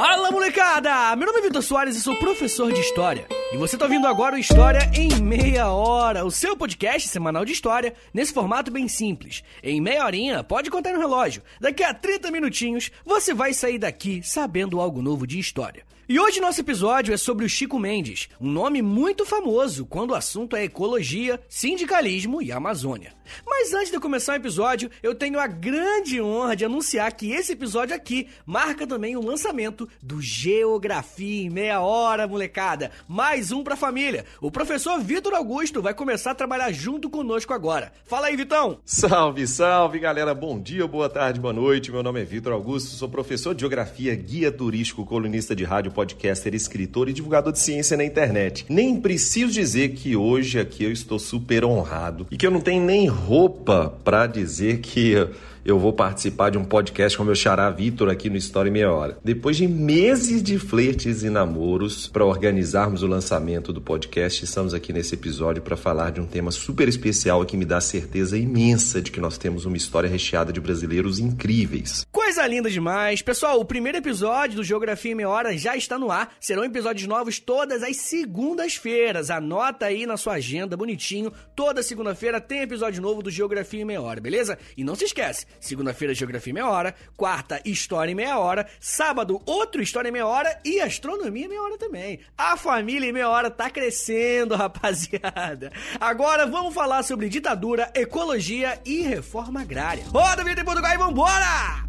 Fala molecada! Meu nome é Vitor Soares e sou professor de História. E você está ouvindo agora o História em Meia Hora, o seu podcast semanal de história, nesse formato bem simples. Em meia horinha, pode contar no relógio. Daqui a 30 minutinhos, você vai sair daqui sabendo algo novo de história. E hoje nosso episódio é sobre o Chico Mendes, um nome muito famoso quando o assunto é ecologia, sindicalismo e Amazônia. Mas antes de começar o episódio, eu tenho a grande honra de anunciar que esse episódio aqui marca também o lançamento do Geografia em Meia Hora, molecada. Mais um pra família. O professor Vitor Augusto vai começar a trabalhar junto conosco agora. Fala aí, Vitão! Salve, salve, galera! Bom dia, boa tarde, boa noite. Meu nome é Vitor Augusto, sou professor de Geografia, guia turístico, colunista de rádio podcaster, escritor e divulgador de ciência na internet. Nem preciso dizer que hoje aqui eu estou super honrado e que eu não tenho nem roupa para dizer que eu vou participar de um podcast com meu xará Vitor aqui no História em Meia Hora. Depois de meses de flertes e namoros para organizarmos o lançamento do podcast, estamos aqui nesse episódio para falar de um tema super especial que me dá certeza imensa de que nós temos uma história recheada de brasileiros incríveis. Coisa linda demais! Pessoal, o primeiro episódio do Geografia em Meia Hora já está no ar. Serão episódios novos todas as segundas-feiras. Anota aí na sua agenda bonitinho. Toda segunda-feira tem episódio novo do Geografia em Meia Hora, beleza? E não se esquece, Segunda-feira, Geografia em Meia Hora. Quarta, História em Meia Hora. Sábado, outro História em Meia Hora. E Astronomia em Meia Hora também. A família em Meia Hora tá crescendo, rapaziada. Agora vamos falar sobre ditadura, ecologia e reforma agrária. Roda, vida em Portugal e vambora!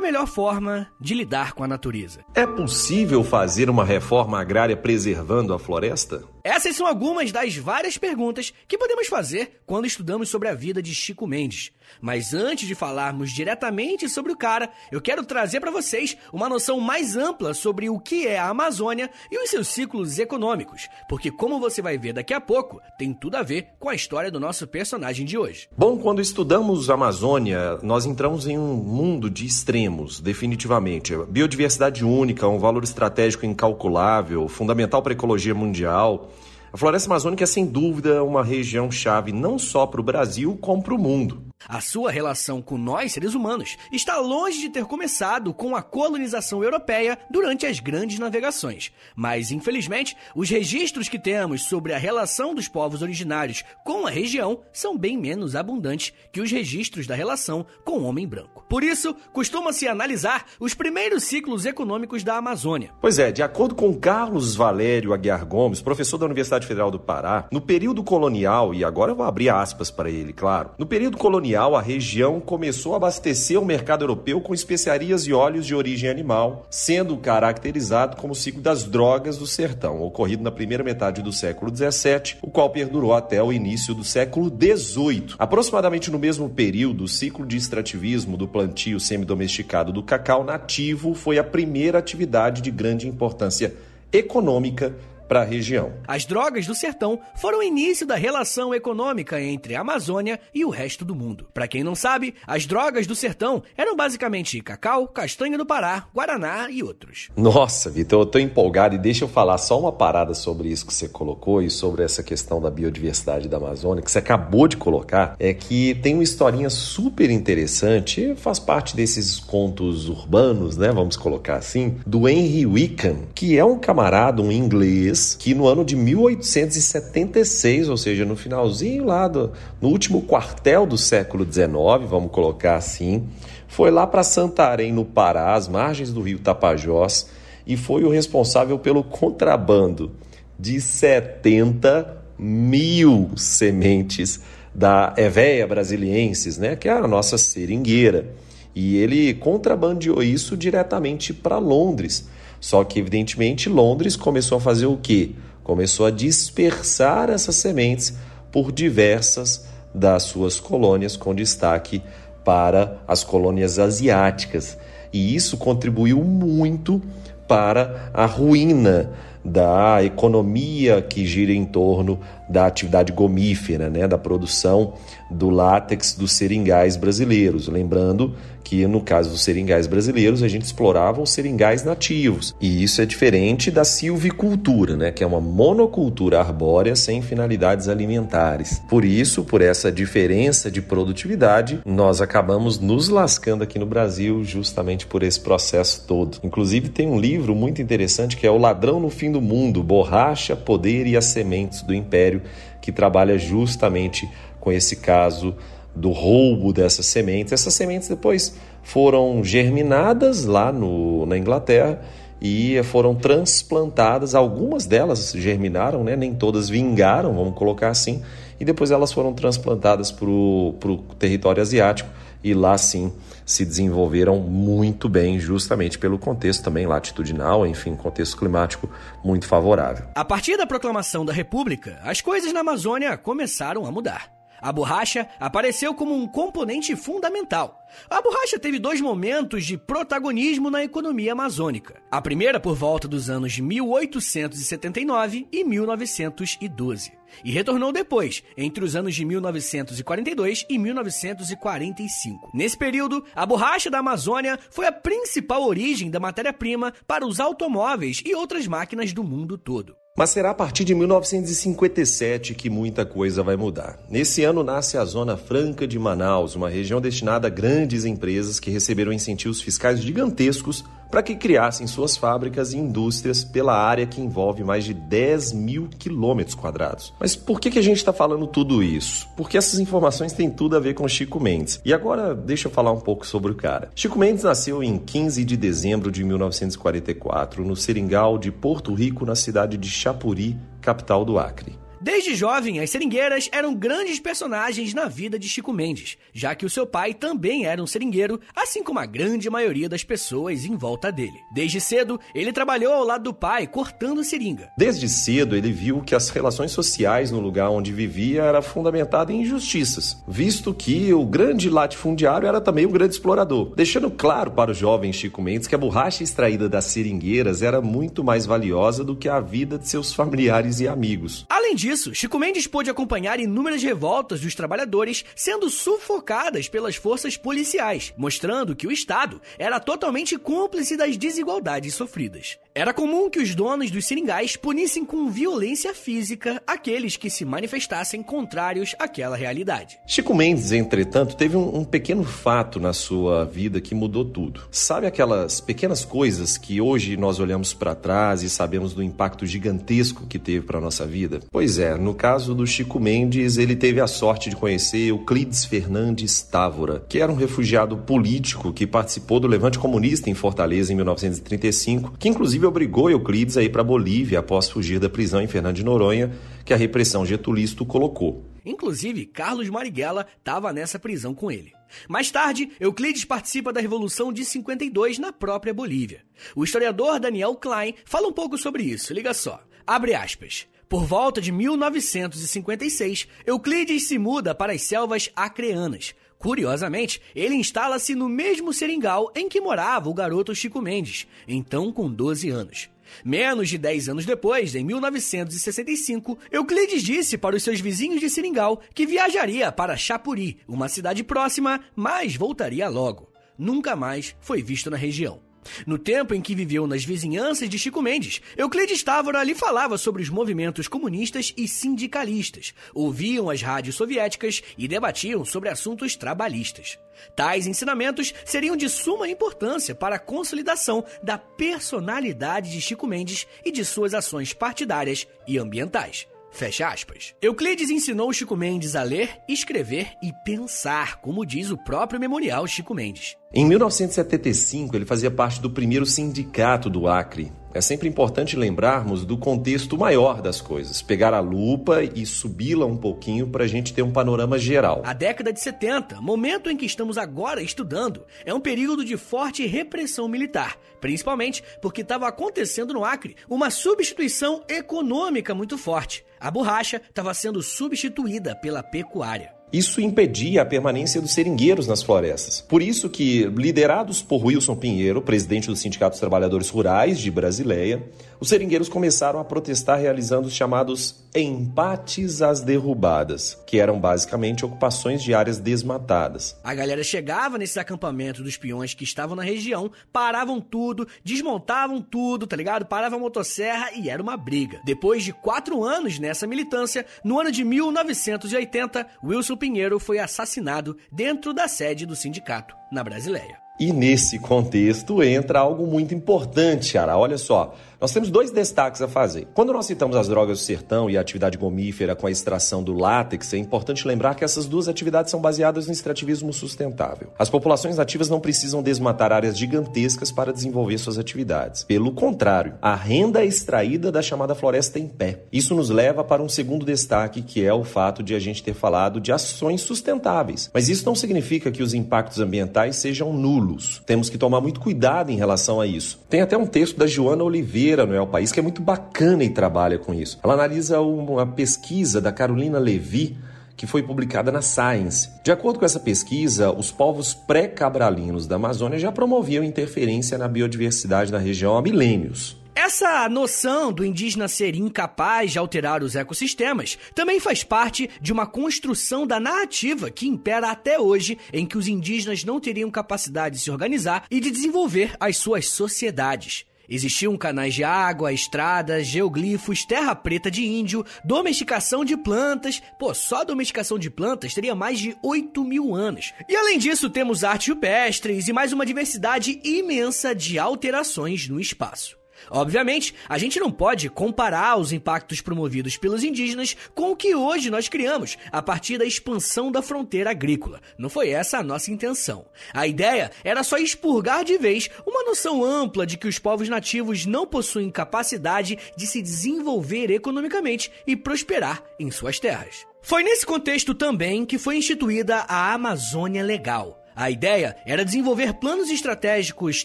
A melhor forma de lidar com a natureza? É possível fazer uma reforma agrária preservando a floresta? Essas são algumas das várias perguntas que podemos fazer quando estudamos sobre a vida de Chico Mendes. Mas antes de falarmos diretamente sobre o cara, eu quero trazer para vocês uma noção mais ampla sobre o que é a Amazônia e os seus ciclos econômicos, porque como você vai ver daqui a pouco, tem tudo a ver com a história do nosso personagem de hoje. Bom, quando estudamos a Amazônia, nós entramos em um mundo de extremos, definitivamente. Biodiversidade única, um valor estratégico incalculável, fundamental para a ecologia mundial. A floresta amazônica é sem dúvida uma região chave não só para o Brasil, como para o mundo. A sua relação com nós, seres humanos, está longe de ter começado com a colonização europeia durante as grandes navegações. Mas, infelizmente, os registros que temos sobre a relação dos povos originários com a região são bem menos abundantes que os registros da relação com o homem branco. Por isso, costuma-se analisar os primeiros ciclos econômicos da Amazônia. Pois é, de acordo com Carlos Valério Aguiar Gomes, professor da Universidade Federal do Pará, no período colonial, e agora eu vou abrir aspas para ele, claro, no período colonial, a região começou a abastecer o mercado europeu com especiarias e óleos de origem animal, sendo caracterizado como o ciclo das drogas do sertão, ocorrido na primeira metade do século XVII, o qual perdurou até o início do século XVIII. Aproximadamente no mesmo período, o ciclo de extrativismo do plantio semidomesticado do cacau nativo foi a primeira atividade de grande importância econômica para a região. As drogas do sertão foram o início da relação econômica entre a Amazônia e o resto do mundo. Para quem não sabe, as drogas do sertão eram basicamente cacau, castanha do Pará, guaraná e outros. Nossa, Vitor, eu tô empolgado e deixa eu falar só uma parada sobre isso que você colocou e sobre essa questão da biodiversidade da Amazônia que você acabou de colocar, é que tem uma historinha super interessante, faz parte desses contos urbanos, né, vamos colocar assim, do Henry Wickham, que é um camarada, um inglês que no ano de 1876, ou seja, no finalzinho lá, do, no último quartel do século XIX, vamos colocar assim, foi lá para Santarém, no Pará, às margens do rio Tapajós, e foi o responsável pelo contrabando de 70 mil sementes da Eveia brasiliensis, né, que é a nossa seringueira. E ele contrabandeou isso diretamente para Londres. Só que, evidentemente, Londres começou a fazer o quê? Começou a dispersar essas sementes por diversas das suas colônias, com destaque para as colônias asiáticas. E isso contribuiu muito para a ruína da economia que gira em torno da atividade gomífera, né, da produção do látex dos seringais brasileiros. Lembrando que no caso dos seringais brasileiros a gente explorava os seringais nativos. E isso é diferente da silvicultura, né, que é uma monocultura arbórea sem finalidades alimentares. Por isso, por essa diferença de produtividade, nós acabamos nos lascando aqui no Brasil justamente por esse processo todo. Inclusive tem um livro muito interessante que é O Ladrão no Fim do Mundo: Borracha, Poder e as Sementes do Império, que trabalha justamente com esse caso do roubo dessas sementes. Essas sementes depois foram germinadas lá no, na Inglaterra e foram transplantadas. Algumas delas germinaram, né? nem todas vingaram, vamos colocar assim, e depois elas foram transplantadas para o território asiático e lá sim se desenvolveram muito bem, justamente pelo contexto também latitudinal, enfim, contexto climático muito favorável. A partir da proclamação da República, as coisas na Amazônia começaram a mudar. A borracha apareceu como um componente fundamental. A borracha teve dois momentos de protagonismo na economia amazônica. A primeira por volta dos anos 1879 e 1912, e retornou depois, entre os anos de 1942 e 1945. Nesse período, a borracha da Amazônia foi a principal origem da matéria-prima para os automóveis e outras máquinas do mundo todo. Mas será a partir de 1957 que muita coisa vai mudar. Nesse ano nasce a Zona Franca de Manaus, uma região destinada a grandes empresas que receberam incentivos fiscais gigantescos para que criassem suas fábricas e indústrias pela área que envolve mais de 10 mil quilômetros quadrados. Mas por que, que a gente está falando tudo isso? Porque essas informações têm tudo a ver com Chico Mendes. E agora deixa eu falar um pouco sobre o cara. Chico Mendes nasceu em 15 de dezembro de 1944 no Seringal de Porto Rico, na cidade de Chapuri, capital do Acre. Desde jovem, as seringueiras eram grandes personagens na vida de Chico Mendes, já que o seu pai também era um seringueiro, assim como a grande maioria das pessoas em volta dele. Desde cedo, ele trabalhou ao lado do pai, cortando seringa. Desde cedo, ele viu que as relações sociais no lugar onde vivia era fundamentada em injustiças, visto que o grande latifundiário era também um grande explorador, deixando claro para o jovem Chico Mendes que a borracha extraída das seringueiras era muito mais valiosa do que a vida de seus familiares e amigos. Além disso, disso, Chico Mendes pôde acompanhar inúmeras revoltas dos trabalhadores sendo sufocadas pelas forças policiais, mostrando que o Estado era totalmente cúmplice das desigualdades sofridas. Era comum que os donos dos seringais punissem com violência física aqueles que se manifestassem contrários àquela realidade. Chico Mendes, entretanto, teve um, um pequeno fato na sua vida que mudou tudo. Sabe aquelas pequenas coisas que hoje nós olhamos para trás e sabemos do impacto gigantesco que teve para nossa vida? Pois é, no caso do Chico Mendes, ele teve a sorte de conhecer Euclides Fernandes Távora, que era um refugiado político que participou do levante comunista em Fortaleza em 1935, que inclusive inclusive obrigou Euclides a ir para Bolívia após fugir da prisão em Fernando de Noronha, que a repressão getulista colocou. Inclusive, Carlos Marighella estava nessa prisão com ele. Mais tarde, Euclides participa da Revolução de 52 na própria Bolívia. O historiador Daniel Klein fala um pouco sobre isso, liga só. Abre aspas. Por volta de 1956, Euclides se muda para as selvas acreanas, Curiosamente, ele instala-se no mesmo seringal em que morava o garoto Chico Mendes, então com 12 anos. Menos de 10 anos depois, em 1965, Euclides disse para os seus vizinhos de Seringal que viajaria para Chapuri, uma cidade próxima, mas voltaria logo. Nunca mais foi visto na região. No tempo em que viveu nas vizinhanças de Chico Mendes, Euclides Távora lhe falava sobre os movimentos comunistas e sindicalistas, ouviam as rádios soviéticas e debatiam sobre assuntos trabalhistas. Tais ensinamentos seriam de suma importância para a consolidação da personalidade de Chico Mendes e de suas ações partidárias e ambientais. Fecha aspas. Euclides ensinou Chico Mendes a ler, escrever e pensar, como diz o próprio memorial Chico Mendes. Em 1975, ele fazia parte do primeiro sindicato do Acre, é sempre importante lembrarmos do contexto maior das coisas, pegar a lupa e subi-la um pouquinho para a gente ter um panorama geral. A década de 70, momento em que estamos agora estudando, é um período de forte repressão militar, principalmente porque estava acontecendo no Acre uma substituição econômica muito forte. A borracha estava sendo substituída pela pecuária. Isso impedia a permanência dos seringueiros nas florestas. Por isso que, liderados por Wilson Pinheiro, presidente do Sindicato dos Trabalhadores Rurais de Brasileia, os seringueiros começaram a protestar realizando os chamados empates às derrubadas, que eram basicamente ocupações de áreas desmatadas. A galera chegava nesses acampamentos dos peões que estavam na região, paravam tudo, desmontavam tudo, tá ligado? Parava a motosserra e era uma briga. Depois de quatro anos nessa militância, no ano de 1980, Wilson Pinheiro foi assassinado dentro da sede do sindicato, na Brasileia. E nesse contexto entra algo muito importante, Ara. Olha só, nós temos dois destaques a fazer. Quando nós citamos as drogas do sertão e a atividade gomífera com a extração do látex, é importante lembrar que essas duas atividades são baseadas no extrativismo sustentável. As populações nativas não precisam desmatar áreas gigantescas para desenvolver suas atividades. Pelo contrário, a renda é extraída da chamada floresta em pé. Isso nos leva para um segundo destaque, que é o fato de a gente ter falado de ações sustentáveis. Mas isso não significa que os impactos ambientais sejam nulos. Temos que tomar muito cuidado em relação a isso. Tem até um texto da Joana Oliveira no É o País, que é muito bacana e trabalha com isso. Ela analisa uma pesquisa da Carolina Levi, que foi publicada na Science. De acordo com essa pesquisa, os povos pré-cabralinos da Amazônia já promoviam interferência na biodiversidade da região há milênios. Essa noção do indígena ser incapaz de alterar os ecossistemas também faz parte de uma construção da narrativa que impera até hoje, em que os indígenas não teriam capacidade de se organizar e de desenvolver as suas sociedades. Existiam canais de água, estradas, geoglifos, terra preta de índio, domesticação de plantas. Pô, só domesticação de plantas teria mais de 8 mil anos. E além disso, temos artes rupestres e mais uma diversidade imensa de alterações no espaço. Obviamente, a gente não pode comparar os impactos promovidos pelos indígenas com o que hoje nós criamos a partir da expansão da fronteira agrícola. Não foi essa a nossa intenção. A ideia era só expurgar de vez uma noção ampla de que os povos nativos não possuem capacidade de se desenvolver economicamente e prosperar em suas terras. Foi nesse contexto também que foi instituída a Amazônia Legal a ideia era desenvolver planos estratégicos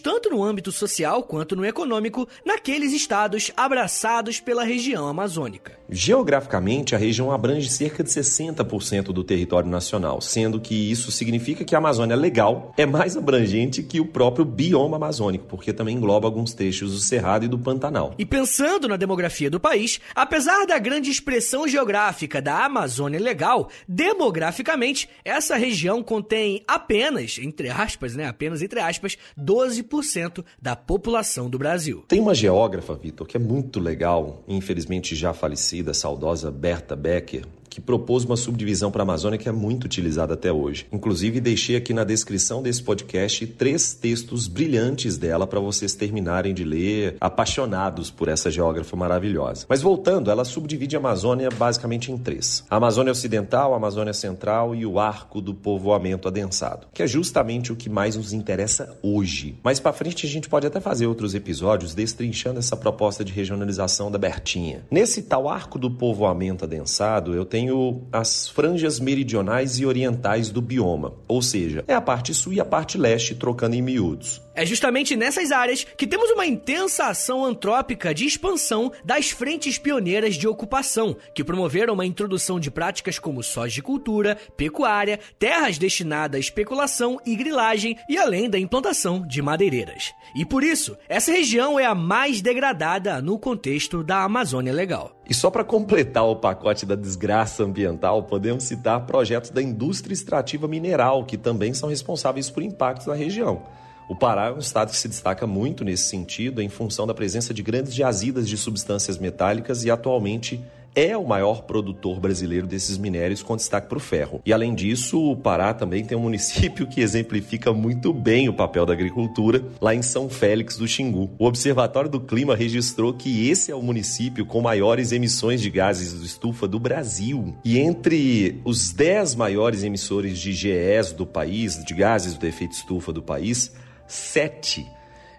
tanto no âmbito social quanto no econômico naqueles estados abraçados pela região amazônica. Geograficamente, a região abrange cerca de 60% do território nacional, sendo que isso significa que a Amazônia Legal é mais abrangente que o próprio bioma amazônico, porque também engloba alguns trechos do Cerrado e do Pantanal. E pensando na demografia do país, apesar da grande expressão geográfica da Amazônia Legal, demograficamente, essa região contém apenas entre aspas, né, apenas entre aspas, 12% da população do Brasil. Tem uma geógrafa, Vitor, que é muito legal, infelizmente já falecida, saudosa Berta Becker, que propôs uma subdivisão para a Amazônia que é muito utilizada até hoje. Inclusive, deixei aqui na descrição desse podcast três textos brilhantes dela para vocês terminarem de ler, apaixonados por essa geógrafa maravilhosa. Mas voltando, ela subdivide a Amazônia basicamente em três: a Amazônia Ocidental, a Amazônia Central e o Arco do Povoamento Adensado, que é justamente o que mais nos interessa hoje. Mais para frente, a gente pode até fazer outros episódios destrinchando essa proposta de regionalização da Bertinha. Nesse tal Arco do Povoamento Adensado, eu tenho tenho as franjas meridionais e orientais do bioma, ou seja, é a parte sul e a parte leste trocando em miúdos. É justamente nessas áreas que temos uma intensa ação antrópica de expansão das frentes pioneiras de ocupação, que promoveram uma introdução de práticas como cultura, pecuária, terras destinadas à especulação e grilagem e além da implantação de madeireiras. E por isso, essa região é a mais degradada no contexto da Amazônia Legal. E só para completar o pacote da desgraça ambiental, podemos citar projetos da indústria extrativa mineral, que também são responsáveis por impactos na região. O Pará é um estado que se destaca muito nesse sentido em função da presença de grandes jazidas de substâncias metálicas e atualmente é o maior produtor brasileiro desses minérios, com destaque para o ferro. E além disso, o Pará também tem um município que exemplifica muito bem o papel da agricultura, lá em São Félix do Xingu. O Observatório do Clima registrou que esse é o município com maiores emissões de gases de estufa do Brasil. E entre os 10 maiores emissores de GES do país, de gases do efeito estufa do país, sete,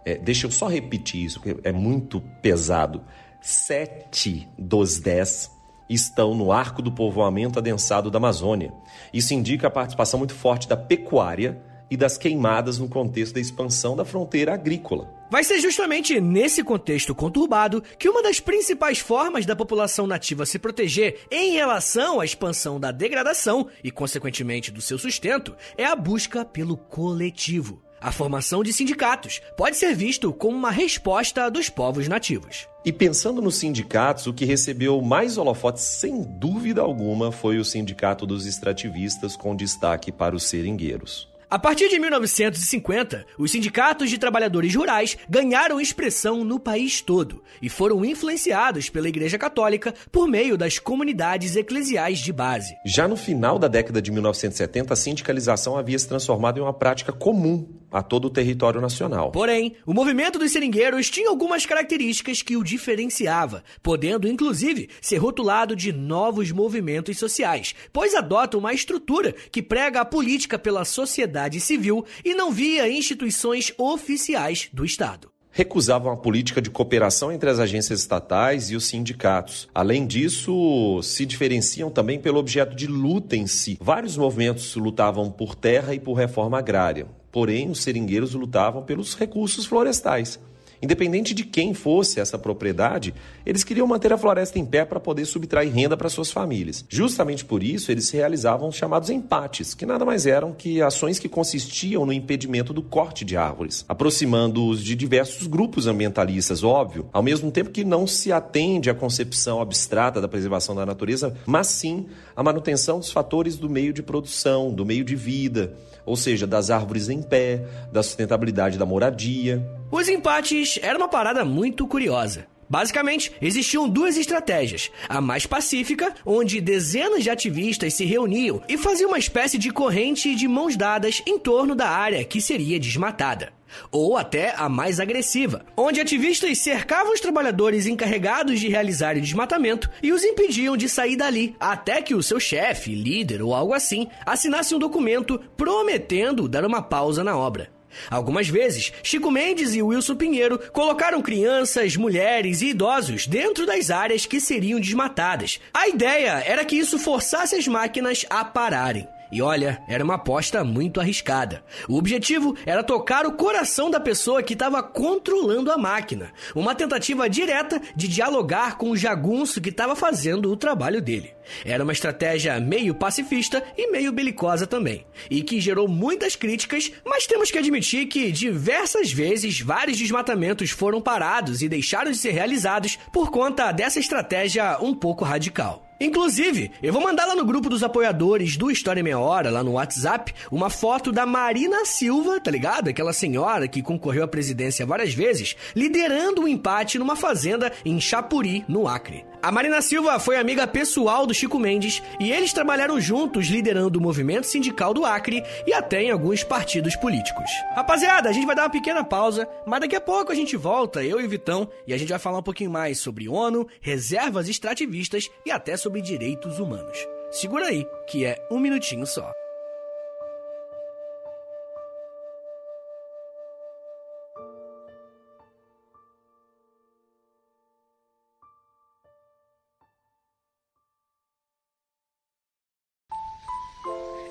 é, deixa eu só repetir isso, porque é muito pesado. Sete dos dez estão no arco do povoamento adensado da Amazônia. Isso indica a participação muito forte da pecuária e das queimadas no contexto da expansão da fronteira agrícola. Vai ser justamente nesse contexto conturbado que uma das principais formas da população nativa se proteger em relação à expansão da degradação e, consequentemente, do seu sustento é a busca pelo coletivo. A formação de sindicatos pode ser visto como uma resposta dos povos nativos. E pensando nos sindicatos, o que recebeu mais holofotes, sem dúvida alguma, foi o Sindicato dos Extrativistas, com destaque para os seringueiros. A partir de 1950, os sindicatos de trabalhadores rurais ganharam expressão no país todo e foram influenciados pela Igreja Católica por meio das comunidades eclesiais de base. Já no final da década de 1970, a sindicalização havia se transformado em uma prática comum a todo o território nacional. Porém, o movimento dos seringueiros tinha algumas características que o diferenciava, podendo inclusive ser rotulado de novos movimentos sociais, pois adota uma estrutura que prega a política pela sociedade civil e não via instituições oficiais do Estado recusavam a política de cooperação entre as agências estatais e os sindicatos. Além disso, se diferenciam também pelo objeto de luta em si. Vários movimentos lutavam por terra e por reforma agrária. Porém, os seringueiros lutavam pelos recursos florestais. Independente de quem fosse essa propriedade, eles queriam manter a floresta em pé para poder subtrair renda para suas famílias. Justamente por isso, eles realizavam os chamados empates, que nada mais eram que ações que consistiam no impedimento do corte de árvores, aproximando-os de diversos grupos ambientalistas, óbvio, ao mesmo tempo que não se atende à concepção abstrata da preservação da natureza, mas sim à manutenção dos fatores do meio de produção, do meio de vida, ou seja, das árvores em pé, da sustentabilidade da moradia. Os empates era uma parada muito curiosa. Basicamente, existiam duas estratégias. A mais pacífica, onde dezenas de ativistas se reuniam e faziam uma espécie de corrente de mãos dadas em torno da área que seria desmatada. Ou até a mais agressiva, onde ativistas cercavam os trabalhadores encarregados de realizar o desmatamento e os impediam de sair dali, até que o seu chefe, líder ou algo assim assinasse um documento prometendo dar uma pausa na obra. Algumas vezes, Chico Mendes e Wilson Pinheiro colocaram crianças, mulheres e idosos dentro das áreas que seriam desmatadas. A ideia era que isso forçasse as máquinas a pararem. E olha, era uma aposta muito arriscada. O objetivo era tocar o coração da pessoa que estava controlando a máquina. Uma tentativa direta de dialogar com o jagunço que estava fazendo o trabalho dele. Era uma estratégia meio pacifista e meio belicosa também, e que gerou muitas críticas, mas temos que admitir que diversas vezes vários desmatamentos foram parados e deixaram de ser realizados por conta dessa estratégia um pouco radical. Inclusive, eu vou mandar lá no grupo dos apoiadores do História Meia Hora, lá no WhatsApp, uma foto da Marina Silva, tá ligado? Aquela senhora que concorreu à presidência várias vezes, liderando um empate numa fazenda em Chapuri, no Acre. A Marina Silva foi amiga pessoal do Chico Mendes e eles trabalharam juntos liderando o movimento sindical do Acre e até em alguns partidos políticos. Rapaziada, a gente vai dar uma pequena pausa, mas daqui a pouco a gente volta, eu e Vitão, e a gente vai falar um pouquinho mais sobre ONU, reservas extrativistas e até sobre direitos humanos. Segura aí, que é um minutinho só.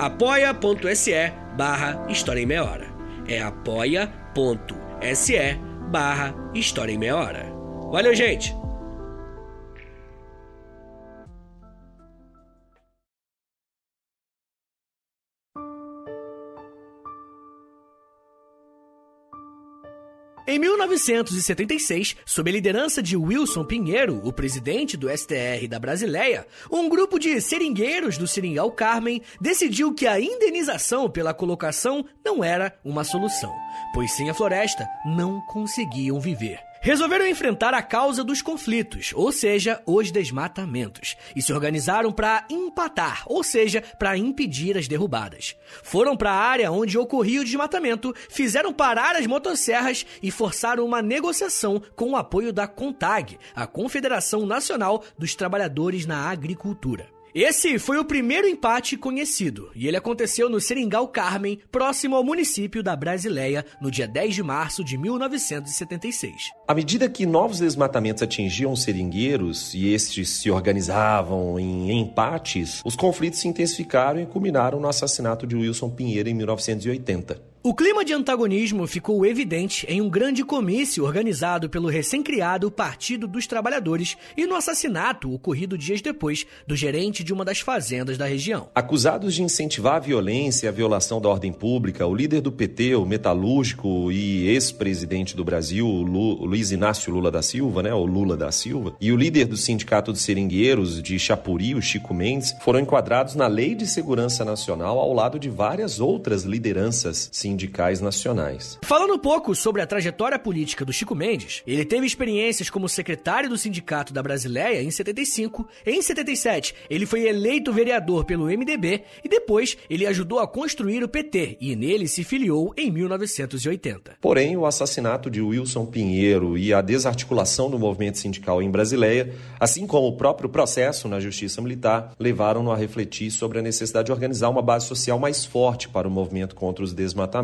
apoia.se barra História em Meia Hora. É apoia.se barra História em Meia Hora. Valeu, gente! Em 1976, sob a liderança de Wilson Pinheiro, o presidente do STR da Brasileia, um grupo de seringueiros do Seringal Carmen decidiu que a indenização pela colocação não era uma solução, pois sem a floresta não conseguiam viver. Resolveram enfrentar a causa dos conflitos, ou seja, os desmatamentos, e se organizaram para empatar, ou seja, para impedir as derrubadas. Foram para a área onde ocorria o desmatamento, fizeram parar as motosserras e forçaram uma negociação com o apoio da CONTAG, a Confederação Nacional dos Trabalhadores na Agricultura. Esse foi o primeiro empate conhecido, e ele aconteceu no Seringal Carmen, próximo ao município da Brasileia, no dia 10 de março de 1976. À medida que novos desmatamentos atingiam os seringueiros e estes se organizavam em empates, os conflitos se intensificaram e culminaram no assassinato de Wilson Pinheiro em 1980. O clima de antagonismo ficou evidente em um grande comício organizado pelo recém-criado Partido dos Trabalhadores e no assassinato ocorrido dias depois do gerente de uma das fazendas da região. Acusados de incentivar a violência e a violação da ordem pública, o líder do PT, o metalúrgico e ex-presidente do Brasil, Lu, Luiz Inácio Lula da Silva, né, o Lula da Silva, e o líder do Sindicato dos Seringueiros de Chapuri, o Chico Mendes, foram enquadrados na Lei de Segurança Nacional ao lado de várias outras lideranças sindicais nacionais. Falando um pouco sobre a trajetória política do Chico Mendes, ele teve experiências como secretário do Sindicato da Brasileia em 75, em 77 ele foi eleito vereador pelo MDB e depois ele ajudou a construir o PT e nele se filiou em 1980. Porém, o assassinato de Wilson Pinheiro e a desarticulação do movimento sindical em Brasileia, assim como o próprio processo na Justiça Militar, levaram-no a refletir sobre a necessidade de organizar uma base social mais forte para o movimento contra os desmatamentos.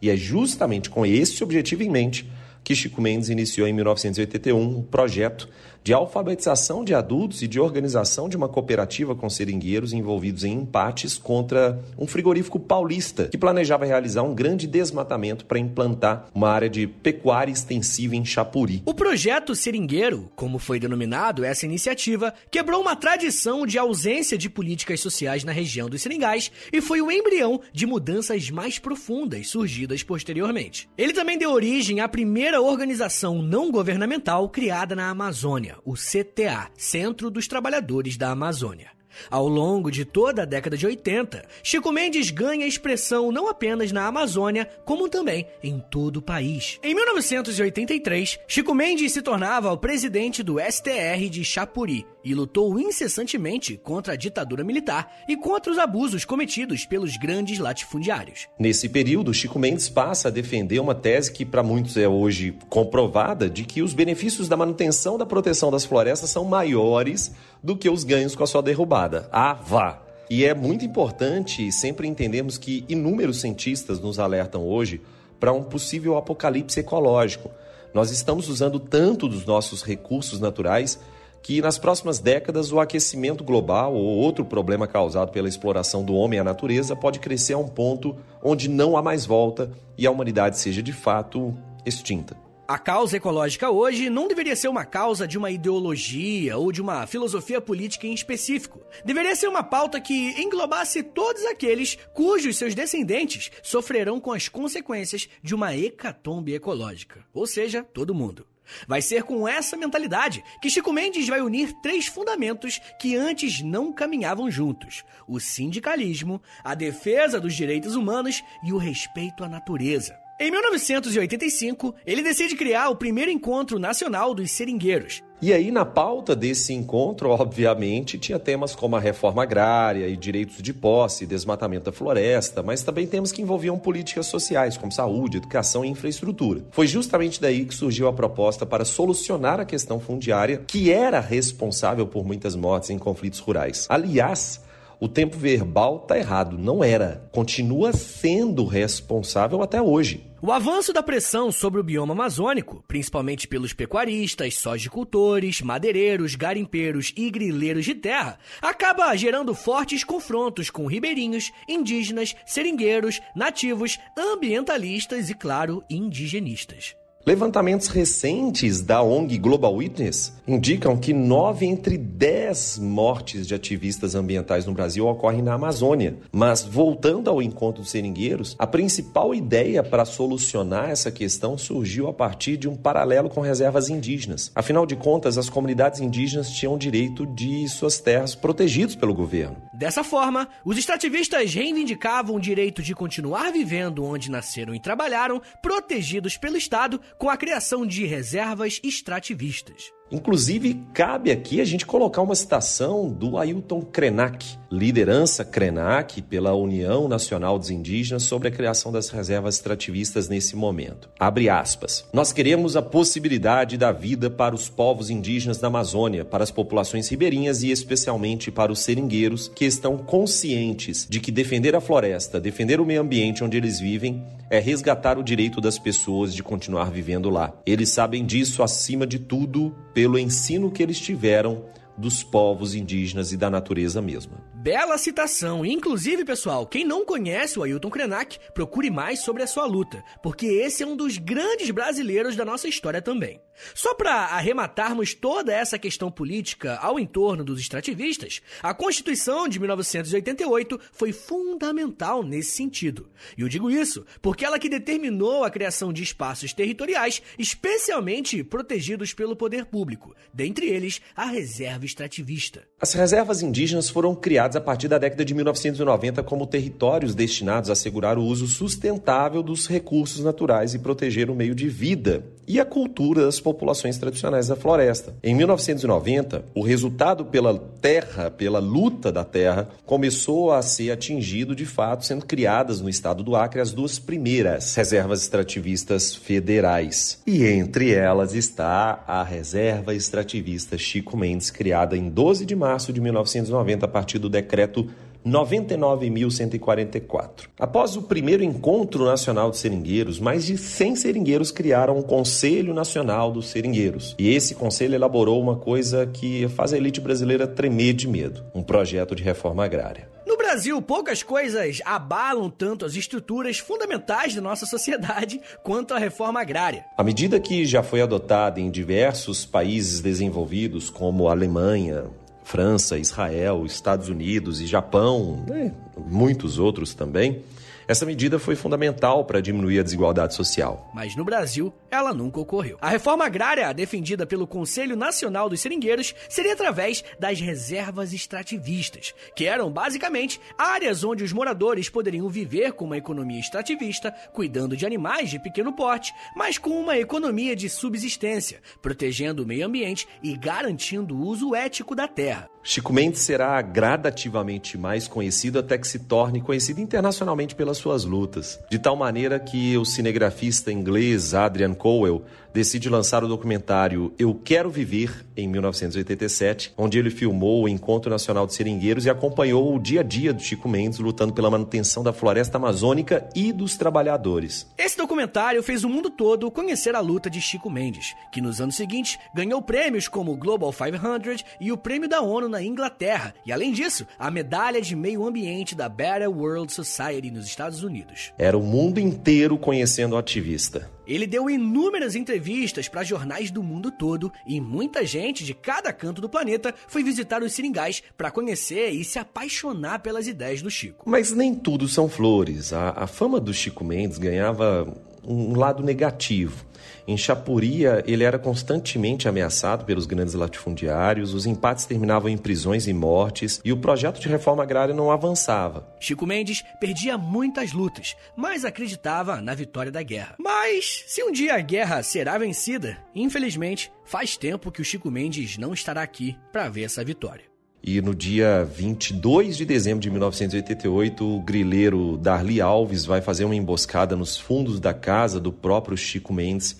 E é justamente com esse objetivo em mente que Chico Mendes iniciou em 1981 um projeto de alfabetização de adultos e de organização de uma cooperativa com seringueiros envolvidos em empates contra um frigorífico paulista que planejava realizar um grande desmatamento para implantar uma área de pecuária extensiva em Chapuri. O projeto Seringueiro, como foi denominado essa iniciativa, quebrou uma tradição de ausência de políticas sociais na região dos seringais e foi o embrião de mudanças mais profundas surgidas posteriormente. Ele também deu origem à primeira organização não governamental criada na Amazônia o CTA, Centro dos Trabalhadores da Amazônia. Ao longo de toda a década de 80, Chico Mendes ganha expressão não apenas na Amazônia, como também em todo o país. Em 1983, Chico Mendes se tornava o presidente do STR de Chapuri e lutou incessantemente contra a ditadura militar e contra os abusos cometidos pelos grandes latifundiários. Nesse período, Chico Mendes passa a defender uma tese que para muitos é hoje comprovada de que os benefícios da manutenção da proteção das florestas são maiores do que os ganhos com a sua derrubada. Ah, vá! E é muito importante sempre entendermos que inúmeros cientistas nos alertam hoje para um possível apocalipse ecológico. Nós estamos usando tanto dos nossos recursos naturais que nas próximas décadas o aquecimento global ou outro problema causado pela exploração do homem à natureza pode crescer a um ponto onde não há mais volta e a humanidade seja de fato extinta. A causa ecológica hoje não deveria ser uma causa de uma ideologia ou de uma filosofia política em específico. Deveria ser uma pauta que englobasse todos aqueles cujos seus descendentes sofrerão com as consequências de uma hecatombe ecológica. Ou seja, todo mundo. Vai ser com essa mentalidade que Chico Mendes vai unir três fundamentos que antes não caminhavam juntos: o sindicalismo, a defesa dos direitos humanos e o respeito à natureza. Em 1985, ele decide criar o primeiro encontro nacional dos seringueiros. E aí, na pauta desse encontro, obviamente, tinha temas como a reforma agrária e direitos de posse, desmatamento da floresta, mas também temas que envolviam políticas sociais, como saúde, educação e infraestrutura. Foi justamente daí que surgiu a proposta para solucionar a questão fundiária, que era responsável por muitas mortes em conflitos rurais. Aliás, o tempo verbal tá errado, não era. Continua sendo responsável até hoje. O avanço da pressão sobre o bioma amazônico, principalmente pelos pecuaristas, sojicultores, madeireiros, garimpeiros e grileiros de terra, acaba gerando fortes confrontos com ribeirinhos, indígenas, seringueiros, nativos, ambientalistas e, claro, indigenistas. Levantamentos recentes da ONG Global Witness indicam que nove entre dez mortes de ativistas ambientais no Brasil ocorrem na Amazônia. Mas, voltando ao encontro dos seringueiros, a principal ideia para solucionar essa questão surgiu a partir de um paralelo com reservas indígenas. Afinal de contas, as comunidades indígenas tinham direito de suas terras protegidos pelo governo. Dessa forma, os extrativistas reivindicavam o direito de continuar vivendo onde nasceram e trabalharam, protegidos pelo Estado com a criação de reservas extrativistas. Inclusive, cabe aqui a gente colocar uma citação do Ailton Krenak, liderança Krenak pela União Nacional dos Indígenas sobre a criação das reservas extrativistas nesse momento. Abre aspas. Nós queremos a possibilidade da vida para os povos indígenas da Amazônia, para as populações ribeirinhas e especialmente para os seringueiros que estão conscientes de que defender a floresta, defender o meio ambiente onde eles vivem, é resgatar o direito das pessoas de continuar vivendo lá. Eles sabem disso acima de tudo pelo ensino que eles tiveram dos povos indígenas e da natureza mesma. Bela citação. Inclusive, pessoal, quem não conhece o Ailton Krenak, procure mais sobre a sua luta, porque esse é um dos grandes brasileiros da nossa história também. Só para arrematarmos toda essa questão política ao entorno dos extrativistas, a Constituição de 1988 foi fundamental nesse sentido. E eu digo isso porque ela que determinou a criação de espaços territoriais especialmente protegidos pelo poder público, dentre eles a reserva extrativista. As reservas indígenas foram criadas a partir da década de 1990 como territórios destinados a assegurar o uso sustentável dos recursos naturais e proteger o meio de vida e a cultura das populações tradicionais da floresta. Em 1990, o resultado pela terra, pela luta da terra, começou a ser atingido de fato, sendo criadas no estado do Acre as duas primeiras reservas extrativistas federais. E entre elas está a Reserva Extrativista Chico Mendes, criada em 12 de março de 1990 a partir do decreto 99.144. Após o primeiro encontro nacional de seringueiros, mais de 100 seringueiros criaram o Conselho Nacional dos Seringueiros. E esse conselho elaborou uma coisa que faz a elite brasileira tremer de medo: um projeto de reforma agrária. No Brasil, poucas coisas abalam tanto as estruturas fundamentais da nossa sociedade quanto a reforma agrária. A medida que já foi adotada em diversos países desenvolvidos, como Alemanha, França, Israel, Estados Unidos e Japão, né, muitos outros também, essa medida foi fundamental para diminuir a desigualdade social. Mas no Brasil, ela nunca ocorreu. A reforma agrária, defendida pelo Conselho Nacional dos Seringueiros, seria através das reservas extrativistas, que eram basicamente áreas onde os moradores poderiam viver com uma economia extrativista, cuidando de animais de pequeno porte, mas com uma economia de subsistência, protegendo o meio ambiente e garantindo o uso ético da terra. Chico Mendes será gradativamente mais conhecido até que se torne conhecido internacionalmente pelas suas lutas, de tal maneira que o cinegrafista inglês Adrian Cowell decide lançar o documentário Eu Quero Viver, em 1987, onde ele filmou o Encontro Nacional de Seringueiros e acompanhou o dia a dia do Chico Mendes lutando pela manutenção da floresta amazônica e dos trabalhadores. Esse documentário fez o mundo todo conhecer a luta de Chico Mendes, que nos anos seguintes ganhou prêmios como o Global 500 e o Prêmio da ONU na Inglaterra, e além disso, a Medalha de Meio Ambiente da Better World Society nos Estados Unidos. Era o mundo inteiro conhecendo o ativista. Ele deu inúmeras entrevistas para jornais do mundo todo e muita gente de cada canto do planeta foi visitar os seringais para conhecer e se apaixonar pelas ideias do Chico. Mas nem tudo são flores. A, a fama do Chico Mendes ganhava um lado negativo. Em Chapuria, ele era constantemente ameaçado pelos grandes latifundiários, os empates terminavam em prisões e mortes e o projeto de reforma agrária não avançava. Chico Mendes perdia muitas lutas, mas acreditava na vitória da guerra. Mas, se um dia a guerra será vencida, infelizmente, faz tempo que o Chico Mendes não estará aqui para ver essa vitória. E no dia 22 de dezembro de 1988, o grileiro Darli Alves vai fazer uma emboscada nos fundos da casa do próprio Chico Mendes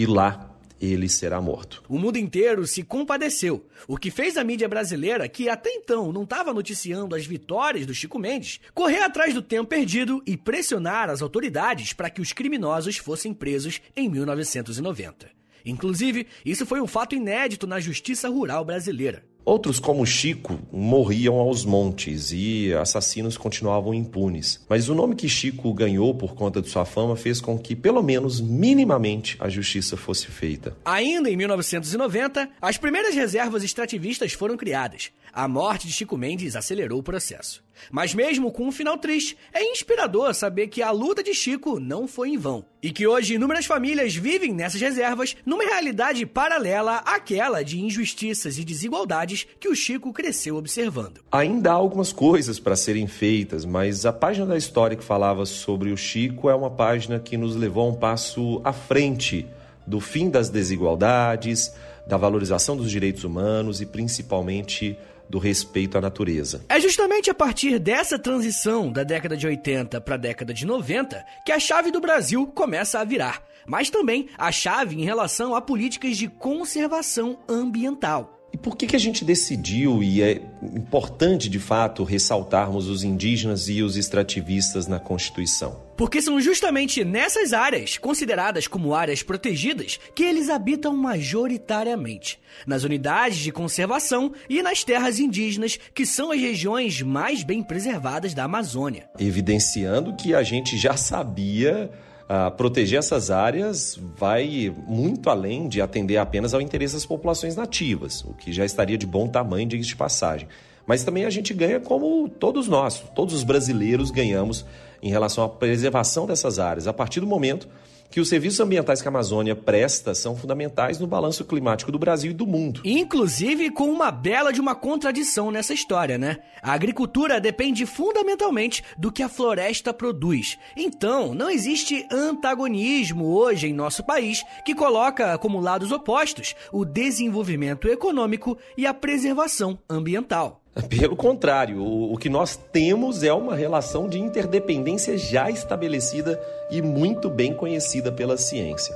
e lá ele será morto. O mundo inteiro se compadeceu, o que fez a mídia brasileira, que até então não estava noticiando as vitórias do Chico Mendes, correr atrás do tempo perdido e pressionar as autoridades para que os criminosos fossem presos em 1990. Inclusive, isso foi um fato inédito na justiça rural brasileira. Outros, como Chico, morriam aos montes e assassinos continuavam impunes. Mas o nome que Chico ganhou por conta de sua fama fez com que, pelo menos minimamente, a justiça fosse feita. Ainda em 1990, as primeiras reservas extrativistas foram criadas. A morte de Chico Mendes acelerou o processo. Mas mesmo com um final triste, é inspirador saber que a luta de Chico não foi em vão. E que hoje inúmeras famílias vivem nessas reservas numa realidade paralela àquela de injustiças e desigualdades que o Chico cresceu observando. Ainda há algumas coisas para serem feitas, mas a página da história que falava sobre o Chico é uma página que nos levou a um passo à frente do fim das desigualdades, da valorização dos direitos humanos e principalmente do respeito à natureza. É justamente a partir dessa transição da década de 80 para a década de 90 que a chave do Brasil começa a virar, mas também a chave em relação a políticas de conservação ambiental. Por que, que a gente decidiu, e é importante de fato ressaltarmos os indígenas e os extrativistas na Constituição? Porque são justamente nessas áreas, consideradas como áreas protegidas, que eles habitam majoritariamente. Nas unidades de conservação e nas terras indígenas, que são as regiões mais bem preservadas da Amazônia. Evidenciando que a gente já sabia Uh, proteger essas áreas vai muito além de atender apenas ao interesse das populações nativas, o que já estaria de bom tamanho, diga de passagem. Mas também a gente ganha como todos nós, todos os brasileiros ganhamos em relação à preservação dessas áreas, a partir do momento que os serviços ambientais que a Amazônia presta são fundamentais no balanço climático do Brasil e do mundo. Inclusive com uma bela de uma contradição nessa história, né? A agricultura depende fundamentalmente do que a floresta produz. Então, não existe antagonismo hoje em nosso país que coloca como lados opostos o desenvolvimento econômico e a preservação ambiental. Pelo contrário, o, que nós temos é uma relação de interdependência já estabelecida e muito bem conhecida pela ciência.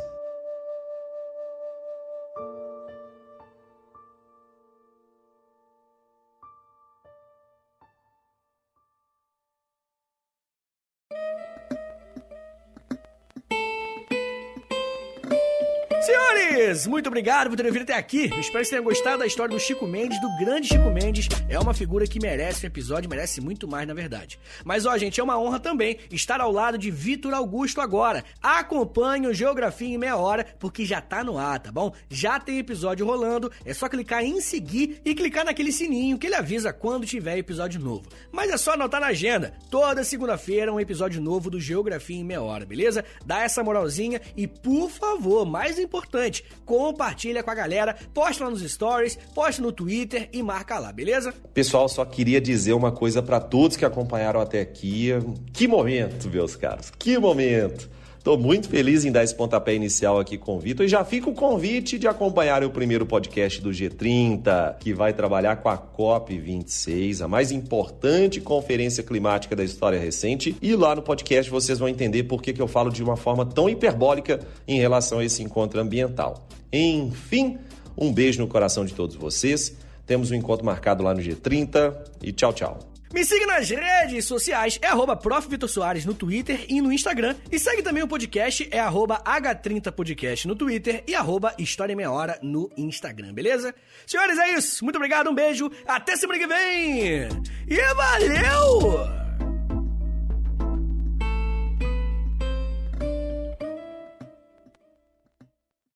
Muito obrigado por terem vindo até aqui. Espero que vocês tenham gostado da história do Chico Mendes, do grande Chico Mendes. É uma figura que merece um episódio, merece muito mais, na verdade. Mas, ó, gente, é uma honra também estar ao lado de Vitor Augusto agora. Acompanhe o Geografia em Meia Hora, porque já tá no ar, tá bom? Já tem episódio rolando, é só clicar em seguir e clicar naquele sininho que ele avisa quando tiver episódio novo. Mas é só anotar na agenda. Toda segunda-feira um episódio novo do Geografia em Meia Hora, beleza? Dá essa moralzinha e, por favor, mais importante, compartilha com a galera, posta lá nos stories, posta no Twitter e marca lá, beleza? Pessoal, só queria dizer uma coisa para todos que acompanharam até aqui. Que momento, meus caros, que momento! Estou muito feliz em dar esse pontapé inicial aqui com o Vitor e já fica o convite de acompanhar o primeiro podcast do G30, que vai trabalhar com a COP26, a mais importante conferência climática da história recente. E lá no podcast vocês vão entender por que, que eu falo de uma forma tão hiperbólica em relação a esse encontro ambiental. Enfim, um beijo no coração de todos vocês. Temos um encontro marcado lá no G30 e tchau, tchau. Me siga nas redes sociais, é arroba Soares no Twitter e no Instagram. E segue também o podcast, é arroba H30podcast no Twitter e arroba História Meia Hora no Instagram, beleza? Senhores, é isso. Muito obrigado, um beijo, até semana que vem! E valeu!